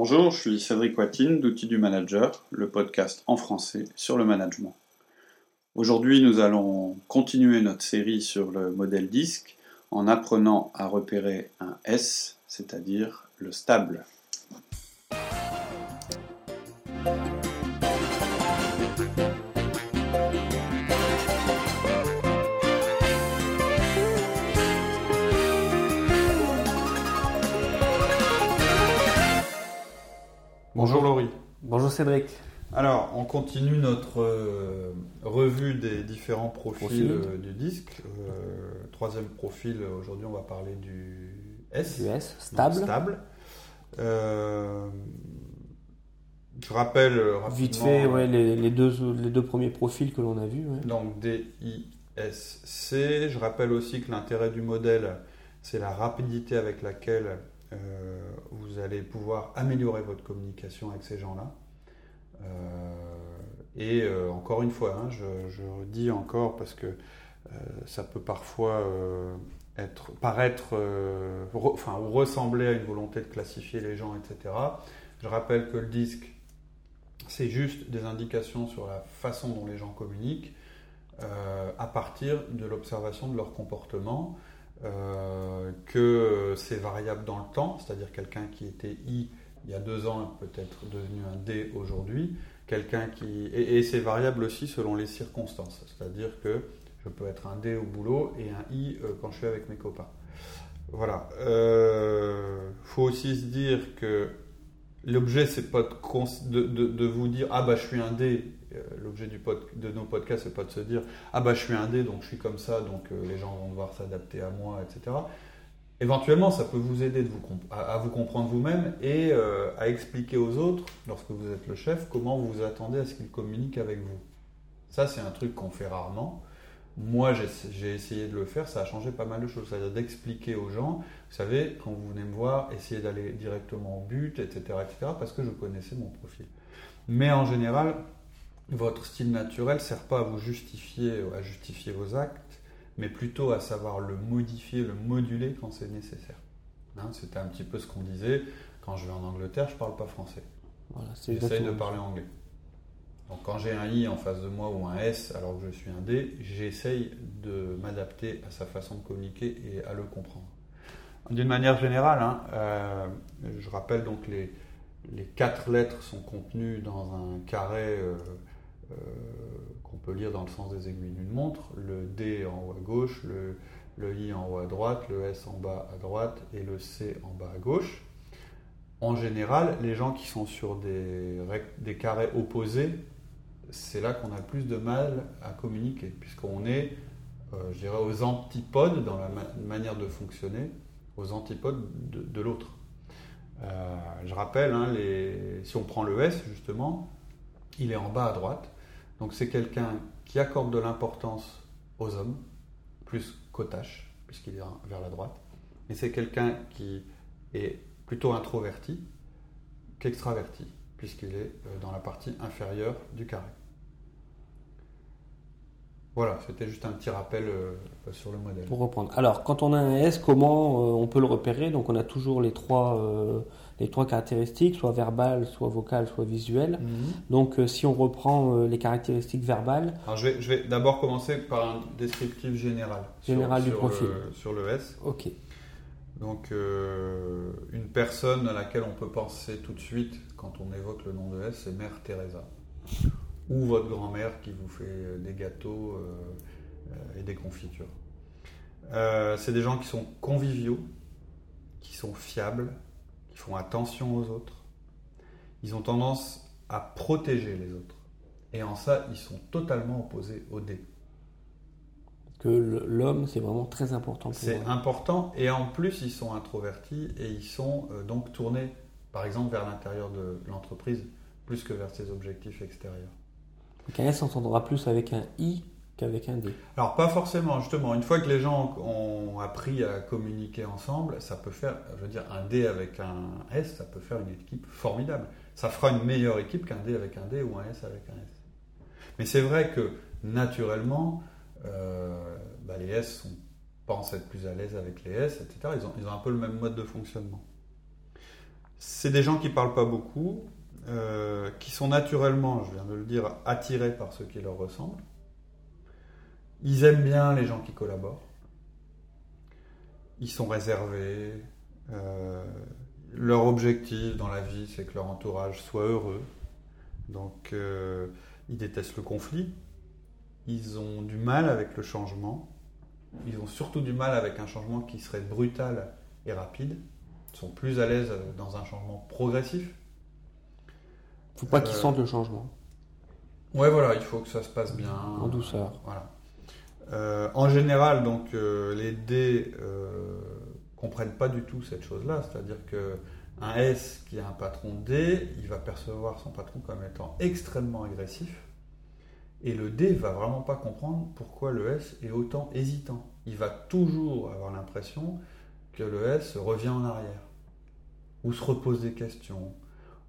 Bonjour, je suis Cédric Watine d'Outils du Manager, le podcast en français sur le management. Aujourd'hui, nous allons continuer notre série sur le modèle disque en apprenant à repérer un S, c'est-à-dire le stable. Bonjour Laurie. Bonjour Cédric. Alors, on continue notre euh, revue des différents profils, euh, du disque. Euh, troisième profil, aujourd'hui on va parler du S. Du S, stable. stable. je rappelle Vite fait, ouais, les, deux, les deux premiers profils que l'on a vus. Donc D-I-S-C. Je rappelle aussi que l'intérêt du modèle, c'est la rapidité avec laquelle euh, vous allez pouvoir améliorer votre communication avec ces gens-là. Euh, et euh, encore une fois, hein, je, redis encore parce que ça peut parfois être, paraître, enfin, ressembler à une volonté de classifier les gens, etc. Je rappelle que le disque, c'est juste des indications sur la façon dont les gens communiquent à partir de l'observation de leur comportement. Euh, que c'est variable dans le temps, c'est-à-dire quelqu'un qui était I il y a deux ans peut-être devenu un D aujourd'hui, quelqu'un qui et, c'est variable aussi selon les circonstances, c'est-à-dire que je peux être un D au boulot et un I euh, quand je suis avec mes copains. Voilà. Il euh, faut aussi se dire que l'objet c'est pas de, vous dire ah bah je suis un D euh, l'objet de nos podcasts, c'est pas de se dire ah bah je suis un dé donc je suis comme ça, donc euh, les gens vont devoir s'adapter à moi, etc. Éventuellement, ça peut vous aider à, vous comprendre vous-même et euh, à expliquer aux autres, lorsque vous êtes le chef, comment vous vous attendez à ce qu'ils communiquent avec vous. Ça, c'est un truc qu'on fait rarement. Moi, j'ai essayé de le faire, ça a changé pas mal de choses. C'est-à-dire d'expliquer aux gens, vous savez, quand vous venez me voir, essayez d'aller directement au but, etc., etc., parce que je connaissais mon profil. Mais en général, votre style naturel ne sert pas à vous justifier, à justifier vos actes, mais plutôt à savoir le modifier, le moduler quand c'est nécessaire. Hein, c'était un petit peu ce qu'on disait. Quand je vais en Angleterre, je ne parle pas français. Voilà, J'essaye de parler anglais. Donc quand j'ai un I en face de moi ou un S alors que je suis un D, j'essaye de m'adapter à sa façon de communiquer et à le comprendre. D'une manière générale, hein, euh, je rappelle donc les, les quatre lettres sont contenues dans un carré euh, euh, qu'on peut lire dans le sens des aiguilles d'une montre, le D en haut à gauche, le, le I en haut à droite, le S en bas à droite et le C en bas à gauche. En général, les gens qui sont sur des, des carrés opposés, c'est là qu'on a plus de mal à communiquer, puisqu'on est, euh, je dirais, aux antipodes dans la manière de fonctionner, aux antipodes de, l'autre. Euh, je rappelle, hein, si on prend le S, justement, il est en bas à droite. Donc c'est quelqu'un qui accorde de l'importance aux hommes, plus qu'aux tâches, puisqu'il est vers la droite. Et c'est quelqu'un qui est plutôt introverti qu'extraverti, puisqu'il est euh, dans la partie inférieure du carré. Voilà, c'était juste un petit rappel euh, sur le modèle. Pour reprendre. Alors, quand on a un S, comment euh, on peut le repérer? Donc, on a toujours les trois les trois caractéristiques, soit verbales, soit vocales, soit visuelles. Mhm. Donc, si on reprend les caractéristiques verbales. Alors, je vais, je vais d'abord commencer par un descriptif général. Général du profil. sur le S. Ok. Donc, euh, une personne à laquelle on peut penser tout de suite quand on évoque le nom de S, c'est Mère Teresa. Ou votre grand-mère qui vous fait des gâteaux et des confitures. c'est des gens qui sont conviviaux, qui sont fiables, font attention aux autres. Ils ont tendance à protéger les autres. Et en ça, ils sont totalement opposés au dé. Que l'homme, c'est vraiment très important. C'est important. Et en plus, ils sont introvertis et ils sont euh, donc tournés, par exemple, vers l'intérieur de l'entreprise, plus que vers ses objectifs extérieurs. Donc un S s'entendra plus avec un I qu'avec un D Alors pas forcément, justement. Une fois que les gens ont appris à communiquer ensemble, ça peut faire, je veux dire, un D avec un S, ça peut faire une équipe formidable. Ça fera une meilleure équipe qu'un D avec un D ou un S avec un S. Mais c'est vrai que naturellement, euh, bah, les S pensent être plus à l'aise avec les S, etc. Ils ont, ils ont un peu le même mode de fonctionnement. C'est des gens qui parlent pas beaucoup, qui sont naturellement, je viens de le dire, attirés par ceux qui leur ressemblent. Ils aiment bien les gens qui collaborent. Ils sont réservés. leur objectif dans la vie, c'est que leur entourage soit heureux. Donc, ils détestent le conflit. Ils ont du mal avec le changement. Ils ont surtout du mal avec un changement qui serait brutal et rapide. Sont plus à l'aise dans un changement progressif. Il ne faut pas qu'ils euh, sentent le changement. Ouais, voilà, il faut que ça se passe bien. En douceur. Voilà. Euh, en général, donc, euh, les D comprennent pas du tout cette chose-là. C'est-à-dire que un S qui a un patron D, il va percevoir son patron comme étant extrêmement agressif. Et le D va vraiment pas comprendre pourquoi le S est autant hésitant. Il va toujours avoir l'impression que le S revient en arrière, ou se repose des questions,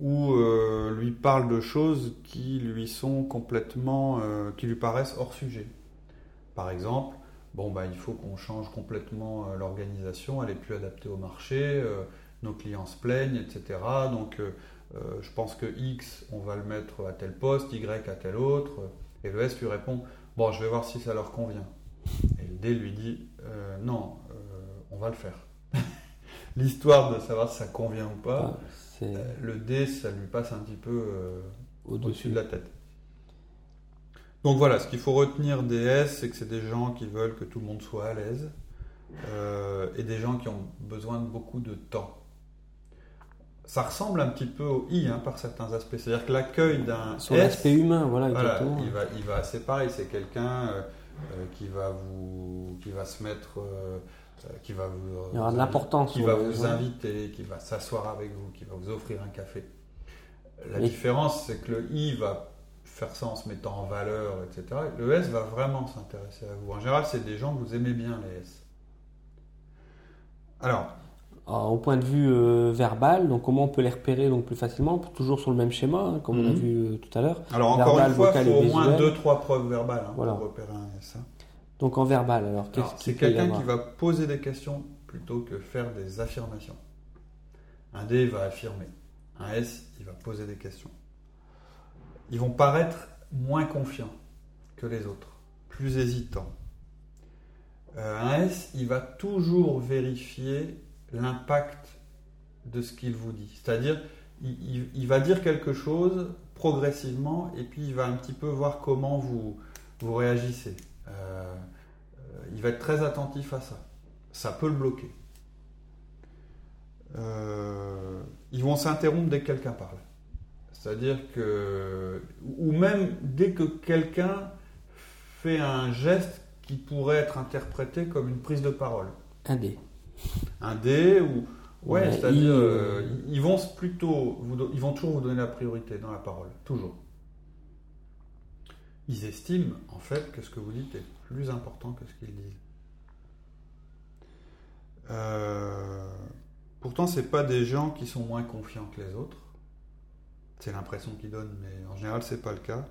ou euh, lui parle de choses qui lui sont complètement, euh, qui lui paraissent hors sujet. Par exemple, bon bah il faut qu'on change complètement euh, l'organisation, elle est plus adaptée au marché, nos clients se plaignent, etc. Donc je pense que X, on va le mettre à tel poste, Y à tel autre. Et le S lui répond Bon, je vais voir si ça leur convient. Et le D lui dit Non, on va le faire. L'histoire de savoir si ça convient ou pas, ah, le D, ça lui passe un petit peu au-dessus de la tête. Donc voilà, ce qu'il faut retenir des S, c'est que c'est des gens qui veulent que tout le monde soit à l'aise euh, et des gens qui ont besoin de beaucoup de temps. Ça ressemble un petit peu au I hein, par certains aspects. C'est-à-dire que l'accueil d'un Sur l'aspect humain, voilà, il va, il va, c'est pareil, c'est quelqu'un euh, euh, qui va vous, qui va se mettre, qui va vous, il y aura de l'importance, qui va vous inviter, qui va s'asseoir avec vous, qui va vous offrir un café. La différence, c'est que le I va faire ça en se mettant en valeur, etc. Le S va vraiment s'intéresser à vous. En général, c'est des gens que vous aimez bien, les S. Alors. au point de vue euh, verbal, donc comment on peut les repérer donc plus facilement Toujours sur le même schéma, hein, comme on a mhm. vu euh, tout à l'heure. Alors encore une fois, il faut au moins 2-3 preuves verbales hein, pour repérer un S. Hein. Donc en verbal, alors qu'est-ce C'est quelqu'un qui va poser des questions plutôt que faire des affirmations. Un D va affirmer. Un S, il va poser des questions ils vont paraître moins confiants que les autres, plus hésitants. Euh, un S, il va toujours vérifier l'impact de ce qu'il vous dit. C'est-à-dire, il, va dire quelque chose progressivement et puis il va un petit peu voir comment vous, vous réagissez. Euh, il va être très attentif à ça. Ça peut le bloquer. ils vont s'interrompre dès que quelqu'un parle. C'est-à-dire que, ou même dès que quelqu'un fait un geste qui pourrait être interprété comme une prise de parole. Un dé. Un dé ou ouais, c'est-à-dire euh, ils vont plutôt, ils vont toujours vous donner la priorité dans la parole, toujours. Ils estiment en fait que ce que vous dites est plus important que ce qu'ils disent. Euh, pourtant, c'est pas des gens qui sont moins confiants que les autres. C'est l'impression qu'ils donnent, mais en général, c'est pas le cas.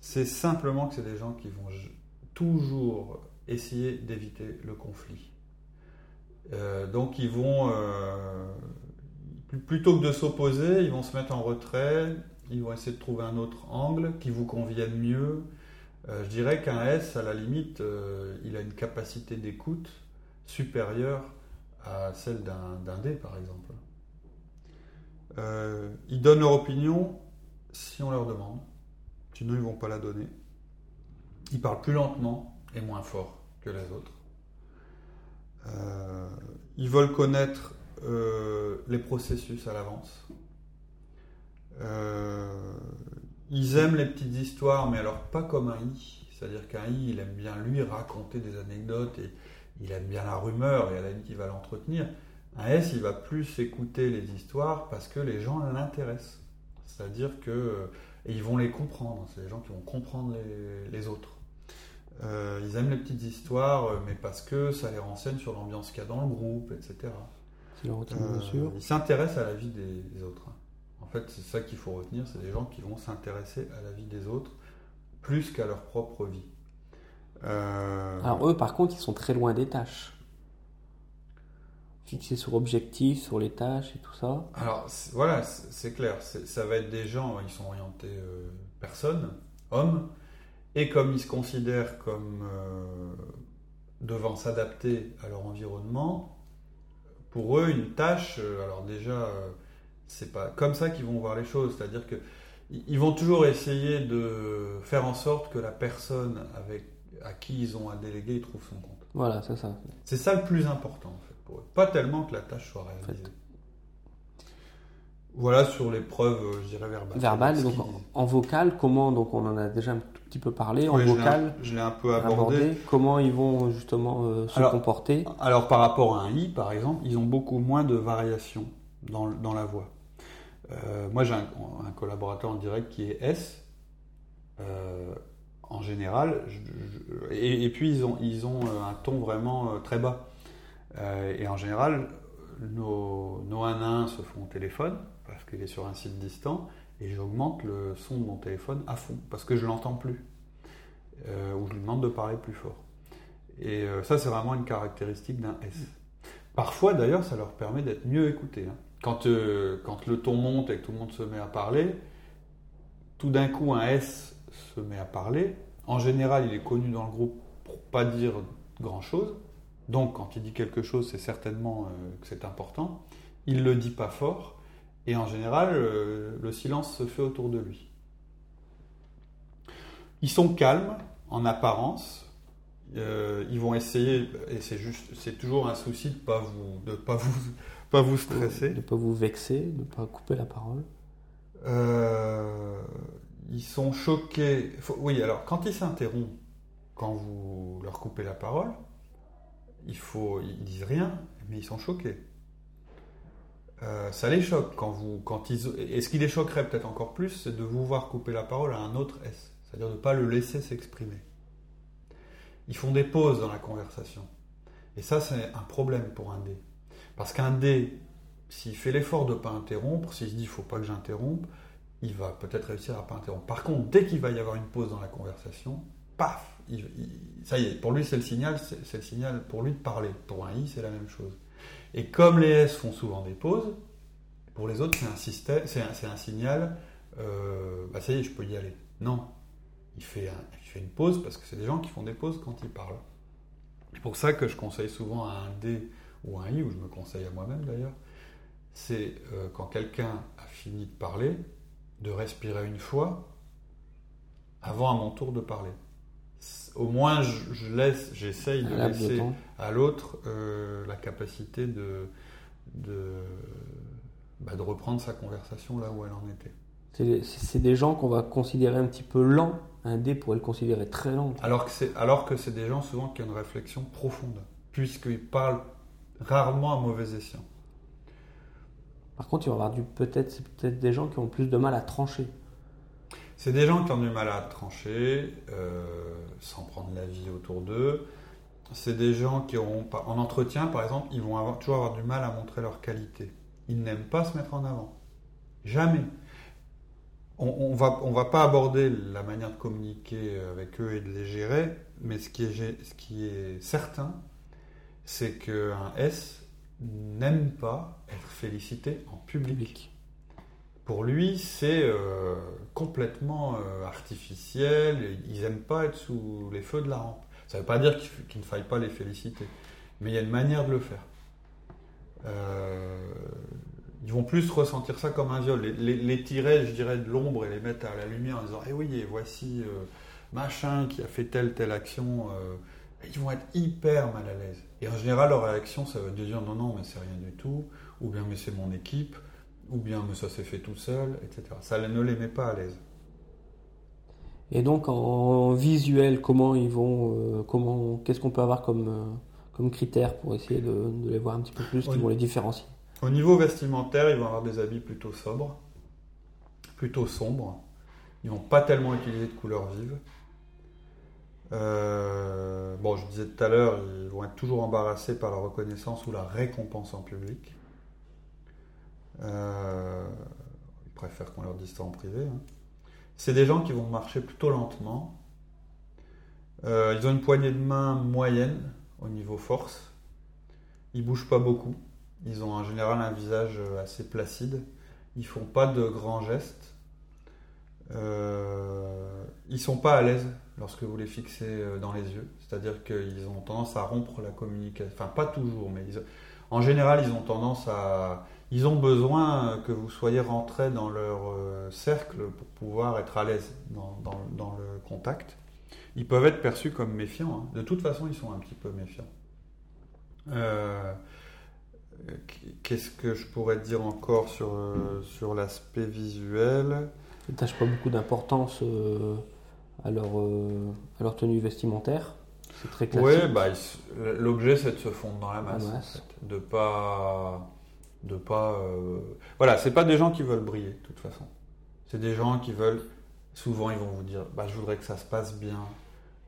C'est simplement que c'est des gens qui vont toujours essayer d'éviter le conflit. Euh, donc, ils vont, euh, plutôt que de s'opposer, ils vont se mettre en retrait, ils vont essayer de trouver un autre angle qui vous convienne mieux. Euh, je dirais qu'un S, à la limite, il a une capacité d'écoute supérieure à celle d'un D, par exemple. Euh, ils donnent leur opinion si on leur demande. Sinon, ils ne vont pas la donner. Ils parlent plus lentement et moins fort que les autres. Euh, ils veulent connaître euh, les processus à l'avance. Ils aiment les petites histoires, mais alors pas comme un I. C'est-à-dire qu'un I, il aime bien lui raconter des anecdotes et il aime bien la rumeur et à la limite, il va l'entretenir. Un S, il va plus écouter les histoires parce que les gens l'intéressent. C'est-à-dire que et ils vont les comprendre. C'est les gens qui vont comprendre les, autres. Euh, ils aiment les petites histoires, mais parce que ça les renseigne sur l'ambiance qu'il y a dans le groupe, etc. Euh, ils s'intéressent à la vie des, autres. En fait, c'est ça qu'il faut retenir, c'est des gens qui vont s'intéresser à la vie des autres plus qu'à leur propre vie. Euh, Alors eux, par contre, ils sont très loin des tâches. Fixé sur objectif, sur les tâches et tout ça Alors voilà, c'est clair. Ça va être des gens, ils sont orientés euh, personnes, hommes, et comme ils se considèrent comme euh, devant s'adapter à leur environnement, pour eux, une tâche, alors déjà, c'est pas comme ça qu'ils vont voir les choses. C'est-à-dire que ils vont toujours essayer de faire en sorte que la personne avec, à qui ils ont à déléguer trouve son compte. Voilà, c'est ça. C'est ça le plus important en fait pour eux. Pas tellement que la tâche soit réalisée. Voilà sur les preuves, euh, je dirais verbales. Verbal, donc en, vocal, comment, donc on en a déjà un tout petit peu parlé, en vocal, je l'ai un, peu abordé. Comment ils vont justement euh, se comporter? Alors par rapport à un i, par exemple, ils ont beaucoup moins de variations dans, dans la voix. Euh, moi, j'ai un, collaborateur en direct qui est S. Euh, en général, et, puis ils ont, ils ont euh, un ton vraiment très bas. et en général, nos, nos 1 à 1 se font au téléphone parce qu'il est sur un site distant et j'augmente le son de mon téléphone à fond parce que je l'entends plus ou je lui demande de parler plus fort. Et ça, c'est vraiment une caractéristique d'un S. Parfois, d'ailleurs, ça leur permet d'être mieux écoutés. Hein quand, euh, quand le ton monte et que tout le monde se met à parler, tout d'un coup un S se met à parler. En général, il est connu dans le groupe pour pas dire grand chose. Donc, quand il dit quelque chose, c'est certainement euh, que c'est important. Il le dit pas fort. Et en général, euh, le silence se fait autour de lui. Ils sont calmes en apparence. ils vont essayer, et c'est toujours un souci de pas vous, de pas vous pas vous stresser. De ne pas vous vexer, de ne pas couper la parole. Euh, ils sont choqués. oui, alors quand ils s'interrompent, quand vous leur coupez la parole, il faut, ils disent rien, mais ils sont choqués. Euh, ça les choque quand vous, quand ils, et ce qui les choquerait peut-être encore plus, c'est de vous voir couper la parole à un autre S, c'est-à-dire de ne pas le laisser s'exprimer. Ils font des pauses dans la conversation, et ça c'est un problème pour un D. Parce qu'un D, s'il fait l'effort de ne pas interrompre, s'il se dit il ne faut pas que j'interrompe, il va peut-être réussir à ne pas interrompre. Par contre, dès qu'il va y avoir une pause dans la conversation, paf, ça y est, pour lui c'est le signal, c'est le signal pour lui de parler. Pour un I, c'est la même chose. Et comme les S font souvent des pauses, pour les autres, c'est un, un, signal, euh, bah ça y est, je peux y aller. Non, il fait, il fait une pause parce que c'est des gens qui font des pauses quand ils parlent. C'est pour ça que je conseille souvent à un D ou un I, où je me conseille à moi-même d'ailleurs, c'est euh, quand quelqu'un a fini de parler, de respirer une fois avant à mon tour de parler. Au moins, je, laisse, j'essaye de laisser à l'autre euh, la capacité de, de, bah, de reprendre sa conversation là où elle en était. C'est des gens qu'on va considérer un petit peu lents. Un D pourrait le considérer très lent. Alors que c'est des gens souvent qui ont une réflexion profonde, puisqu'ils parlent rarement à mauvais escient. Par contre, il va y avoir peut-être c'est peut-être des gens qui ont plus de mal à trancher. C'est des gens qui ont du mal à trancher, euh, sans prendre la vie autour d'eux. C'est des gens qui auront en entretien, par exemple, ils vont avoir, toujours avoir du mal à montrer leur qualité. Ils n'aiment pas se mettre en avant. Jamais. On, ne va, on va pas aborder la manière de communiquer avec eux et de les gérer, mais ce qui est, ce qui est certain, c'est qu'un S n'aime pas être félicité en public. Pour lui, c'est euh, complètement euh, artificiel, ils n'aiment pas être sous les feux de la rampe. Ça ne veut pas dire qu'il ne faille pas les féliciter, mais il y a une manière de le faire. Euh, ils vont plus ressentir ça comme un viol, les, tirer, je dirais, de l'ombre et les mettre à la lumière en disant Eh oui, et voici machin qui a fait telle, telle action ils vont être hyper mal à l'aise. Et en général, leur réaction, ça va être de dire non, non, mais c'est rien du tout, ou bien mais c'est mon équipe, ou bien mais ça s'est fait tout seul, etc. Ça ne les met pas à l'aise. Et donc en visuel, comment ils vont, euh, comment, qu'est-ce qu'on peut avoir comme, euh, comme critère pour essayer de, les voir un petit peu plus, qui vont les différencier? Au niveau vestimentaire, ils vont avoir des habits plutôt sobres, plutôt sombres. Ils vont pas tellement utiliser de couleurs vives. Euh, bon, je disais tout à l'heure, ils vont être toujours embarrassés par la reconnaissance ou la récompense en public. Euh, ils préfèrent qu'on leur dise ça en privé. Hein. C'est des gens qui vont marcher plutôt lentement. Euh, ils ont une poignée de main moyenne au niveau force. Ils bougent pas beaucoup. Ils ont en général un visage assez placide. Ils font pas de grands gestes. Ils sont pas à l'aise lorsque vous les fixez euh, dans les yeux. C'est-à-dire qu'ils ont tendance à rompre la communication. Enfin, pas toujours, mais en général, ils ont tendance à. Ils ont besoin que vous soyez rentré dans leur euh, cercle pour pouvoir être à l'aise dans, le contact. Ils peuvent être perçus comme méfiants. Hein. De toute façon, ils sont un petit peu méfiants. Euh, qu'est-ce que je pourrais dire encore sur, sur l'aspect visuel? Ils n'attachent pas beaucoup d'importance à leur, euh, à leur tenue vestimentaire. C'est très classique. Oui, bah, l'objet c'est de se fondre dans la masse, de pas, de pas, euh... voilà, c'est pas des gens qui veulent briller de toute façon. C'est des gens qui veulent, souvent ils vont vous dire, bah, je voudrais que ça se passe bien.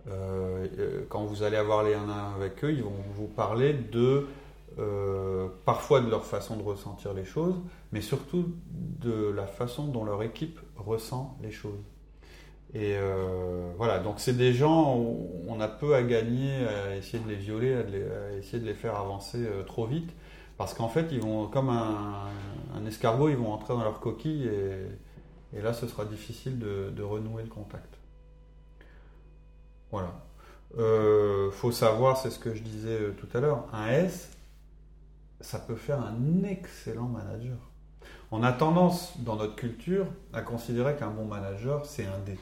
Euh, euh quand vous allez avoir les 1 1 avec eux, ils vont vous parler de, euh, parfois de leur façon de ressentir les choses, mais surtout de la façon dont leur équipe ressent les choses. Et euh, voilà, donc c'est des gens où on a peu à gagner à essayer de les violer, à, essayer de les faire avancer euh, trop vite, parce qu'en fait, ils vont, comme un, escargot, ils vont entrer dans leur coquille et, là, ce sera difficile de, renouer le contact. Voilà. Euh, faut savoir, c'est ce que je disais euh, tout à l'heure, un S, ça peut faire un excellent manager. On a tendance, dans notre culture, à considérer qu'un bon manager, c'est un D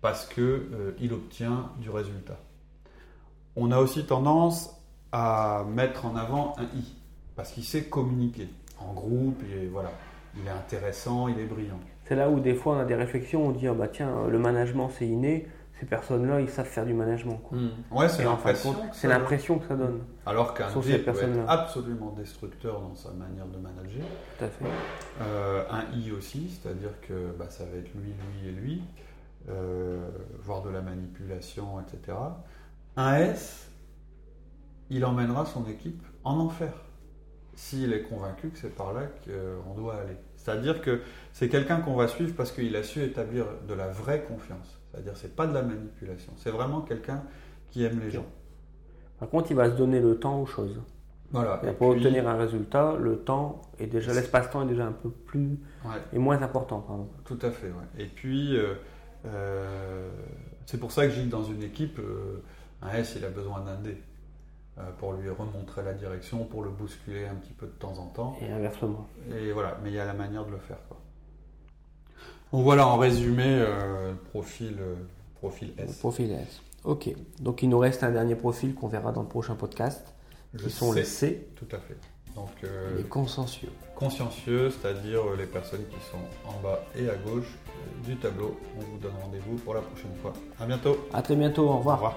parce qu'il euh, il obtient du résultat. On a aussi tendance à mettre en avant un I, parce qu'il sait communiquer en groupe, et voilà, il est intéressant, il est brillant. C'est là où des fois on a des réflexions, on dit ah bah tiens, le management c'est inné, ces personnes-là ils savent faire du management. Hmm. Ouais, c'est l'impression. C'est l'impression que ça donne. Alors qu'un peut être absolument destructeur dans sa manière de manager. Tout à fait. Euh, un I aussi, c'est-à-dire que bah, ça va être lui, lui et lui. Euh, voire de la manipulation, etc. Un S, il emmènera son équipe en enfer s'il est convaincu que c'est par là qu'on doit aller. C'est-à-dire que c'est quelqu'un qu'on va suivre parce qu'il a su établir de la vraie confiance. C'est-à-dire c'est pas de la manipulation, c'est vraiment quelqu'un qui aime les gens. Par contre, il va se donner le temps aux choses. Voilà. Et, pour obtenir un résultat, le temps est déjà l'espace-temps est déjà un peu plus et moins important, pardon. Tout à fait. Ouais. Et puis euh, euh, c'est pour ça que j'ai dans une équipe, euh, un S, il a besoin d'un D euh, pour lui remontrer la direction, pour le bousculer un petit peu de temps en temps. Et inversement. Et voilà, mais il y a la manière de le faire. Quoi. Donc voilà, en résumé, profil, profil S. Profil S. Ok, donc il nous reste un dernier profil qu'on verra dans le prochain podcast, qui sont les C. Tout à fait. Donc, les consciencieux. Consciencieux, c'est-à-dire les personnes qui sont en bas et à gauche du tableau. On vous donne rendez-vous pour la prochaine fois. À bientôt. À très bientôt. Au revoir. Au revoir.